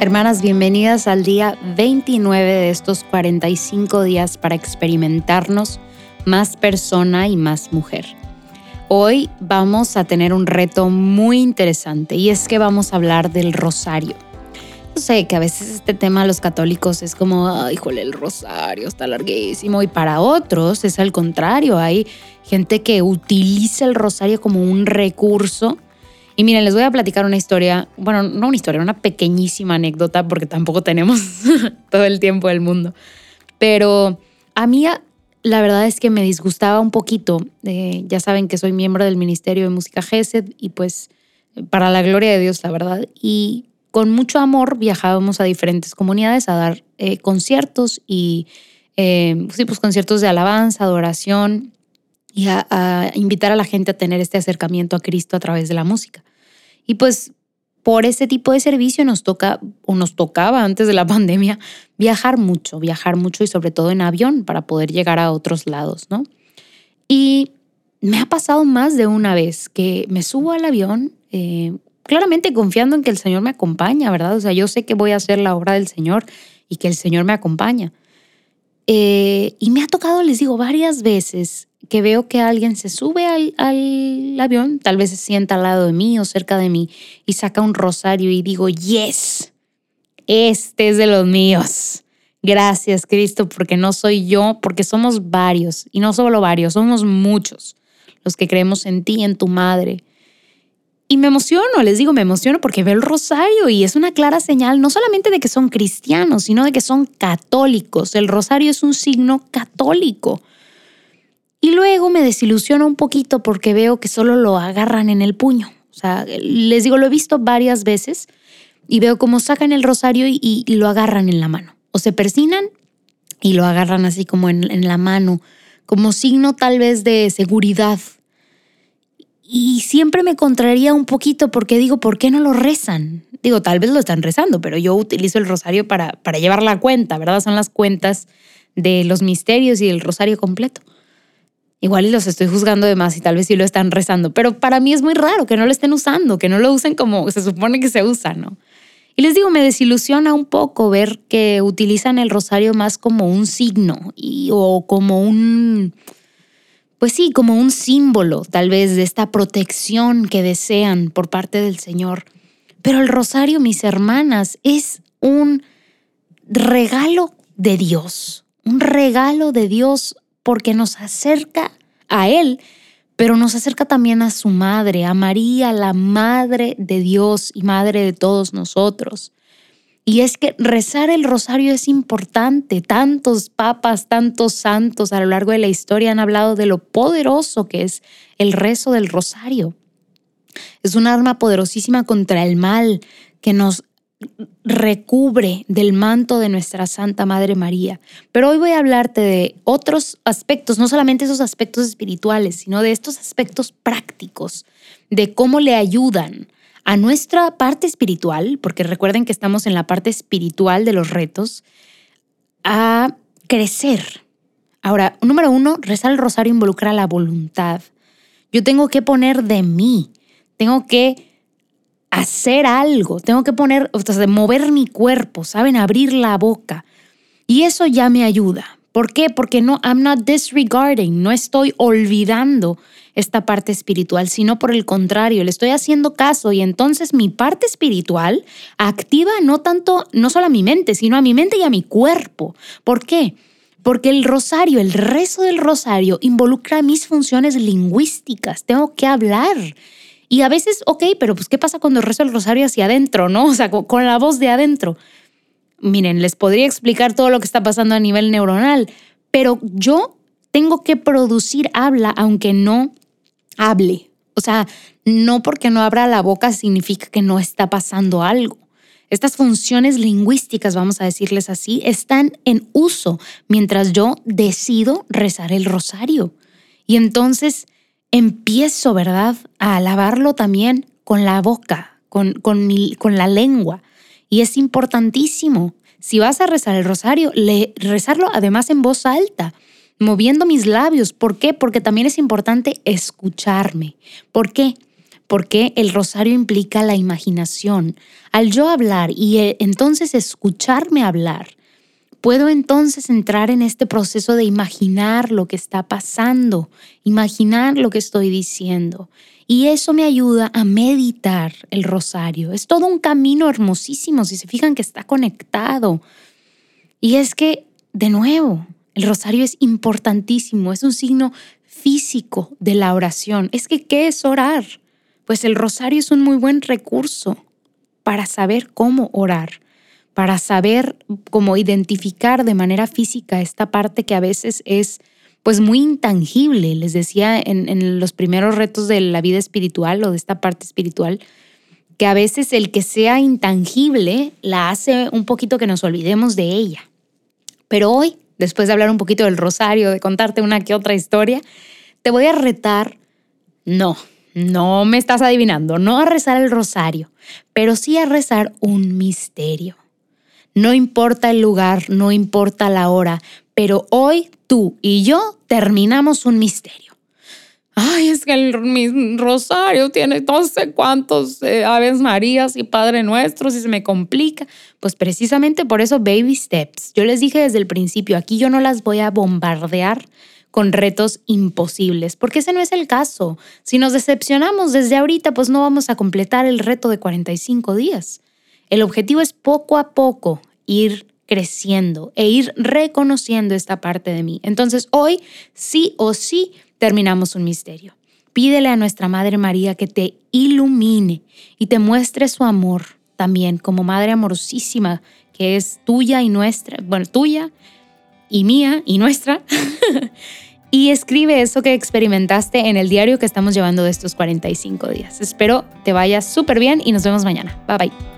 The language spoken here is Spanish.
Hermanas, bienvenidas al día 29 de estos 45 días para experimentarnos más persona y más mujer. Hoy vamos a tener un reto muy interesante y es que vamos a hablar del rosario. Yo sé que a veces este tema de los católicos es como, híjole, el rosario está larguísimo y para otros es al contrario, hay gente que utiliza el rosario como un recurso y miren, les voy a platicar una historia, bueno, no una historia, una pequeñísima anécdota, porque tampoco tenemos todo el tiempo del mundo. Pero a mí la verdad es que me disgustaba un poquito. Eh, ya saben que soy miembro del Ministerio de Música GESED y pues para la gloria de Dios, la verdad. Y con mucho amor viajábamos a diferentes comunidades a dar eh, conciertos y eh, sí, pues conciertos de alabanza, adoración y a invitar a la gente a tener este acercamiento a Cristo a través de la música. Y pues por ese tipo de servicio nos toca o nos tocaba antes de la pandemia viajar mucho, viajar mucho y sobre todo en avión para poder llegar a otros lados, ¿no? Y me ha pasado más de una vez que me subo al avión, eh, claramente confiando en que el Señor me acompaña, ¿verdad? O sea, yo sé que voy a hacer la obra del Señor y que el Señor me acompaña. Eh, y me ha tocado, les digo, varias veces que veo que alguien se sube al, avión, tal vez se sienta al lado de mí o cerca de mí y saca un rosario y digo, yes, este es de los míos. Gracias Cristo, porque no soy yo, porque somos varios, y no solo varios, somos muchos los que creemos en ti, en tu madre. Y me emociono, les digo, me emociono porque veo el rosario y es una clara señal no solamente de que son cristianos, sino de que son católicos. El rosario es un signo católico. Y luego me desilusiona un poquito porque veo que solo lo agarran en el puño. O sea, les digo, lo he visto varias veces y veo cómo sacan el rosario y, lo agarran en la mano. O se persinan y lo agarran así como en, en la mano, como signo tal vez de seguridad. Y siempre me contraría un poquito porque digo, ¿por qué no lo rezan? Digo, tal vez lo están rezando, pero yo utilizo el rosario para, para llevar la cuenta, ¿verdad? Son las cuentas de los misterios y el rosario completo. Igual y los estoy juzgando de más y tal vez sí lo están rezando, pero para mí es muy raro que no lo estén usando, que no lo usen como se supone que se usa, ¿no? Y les digo, me desilusiona un poco ver que utilizan el rosario más como un signo y, o como un, pues sí, como un símbolo tal vez de esta protección que desean por parte del Señor. Pero el rosario, mis hermanas, es un regalo de Dios, un regalo de Dios porque nos acerca a Él, pero nos acerca también a su madre, a María, la madre de Dios y madre de todos nosotros. Y es que rezar el rosario es importante. Tantos papas, tantos santos a lo largo de la historia han hablado de lo poderoso que es el rezo del rosario. Es un arma poderosísima contra el mal que nos recubre del manto de nuestra Santa Madre María. Pero hoy voy a hablarte de otros aspectos, no solamente esos aspectos espirituales, sino de estos aspectos prácticos, de cómo le ayudan a nuestra parte espiritual, porque recuerden que estamos en la parte espiritual de los retos, a crecer. Ahora, número uno, rezar el rosario involucra la voluntad. Yo tengo que poner de mí, tengo que hacer algo, tengo que poner, o sea, mover mi cuerpo, ¿saben? Abrir la boca. Y eso ya me ayuda. ¿Por qué? Porque no, I'm not disregarding, no estoy olvidando esta parte espiritual, sino por el contrario, le estoy haciendo caso y entonces mi parte espiritual activa no tanto, no solo a mi mente, sino a mi mente y a mi cuerpo. ¿Por qué? Porque el rosario, el rezo del rosario involucra mis funciones lingüísticas. Tengo que hablar, y a veces, ok, pero pues ¿qué pasa cuando rezo el rosario hacia adentro, no? O sea, con, la voz de adentro. Miren, les podría explicar todo lo que está pasando a nivel neuronal, pero yo tengo que producir habla aunque no hable. O sea, no porque no abra la boca significa que no está pasando algo. Estas funciones lingüísticas, vamos a decirles así, están en uso mientras yo decido rezar el rosario. Y entonces empiezo, ¿verdad?, a alabarlo también con la boca, con, con, mi, con la lengua. Y es importantísimo. Si vas a rezar el rosario, rezarlo además en voz alta, moviendo mis labios. ¿Por qué? Porque también es importante escucharme. ¿Por qué? porque el rosario implica la imaginación. Al yo hablar y eh, entonces escucharme hablar, puedo entonces entrar en este proceso de imaginar lo que está pasando, imaginar lo que estoy diciendo. Y eso me ayuda a meditar el rosario. Es todo un camino hermosísimo, si se fijan que está conectado. Y es que, de nuevo, el rosario es importantísimo, es un signo físico de la oración. Es que, ¿qué es orar? Pues el rosario es un muy buen recurso para saber cómo orar, para saber cómo identificar de manera física esta parte que a veces es pues muy intangible. Les decía en, en los primeros retos de la vida espiritual o de esta parte espiritual, que a veces el que sea intangible la hace un poquito que nos olvidemos de ella. Pero hoy, después de hablar un poquito del rosario, de contarte una que otra historia, te voy a retar, no, no me estás adivinando, no a rezar el rosario, pero sí a rezar un misterio. No importa el lugar, no importa la hora, pero hoy tú y yo terminamos un misterio. Ay, es que el rosario tiene no sé cuántos eh, Aves Marías y Padre Nuestros y se me complica. Pues precisamente por eso baby steps. Yo les dije desde el principio, aquí yo no las voy a bombardear con retos imposibles, porque ese no es el caso. Si nos decepcionamos desde ahorita, pues no vamos a completar el reto de 45 días. El objetivo es poco a poco ir creciendo e ir reconociendo esta parte de mí. Entonces hoy sí o sí terminamos un misterio. Pídele a nuestra Madre María que te ilumine y te muestre su amor también como Madre amorosísima que es tuya y nuestra, bueno, tuya y mía y nuestra. y escribe eso que experimentaste en el diario que estamos llevando de estos 45 días. Espero te vaya súper bien y nos vemos mañana. Bye bye.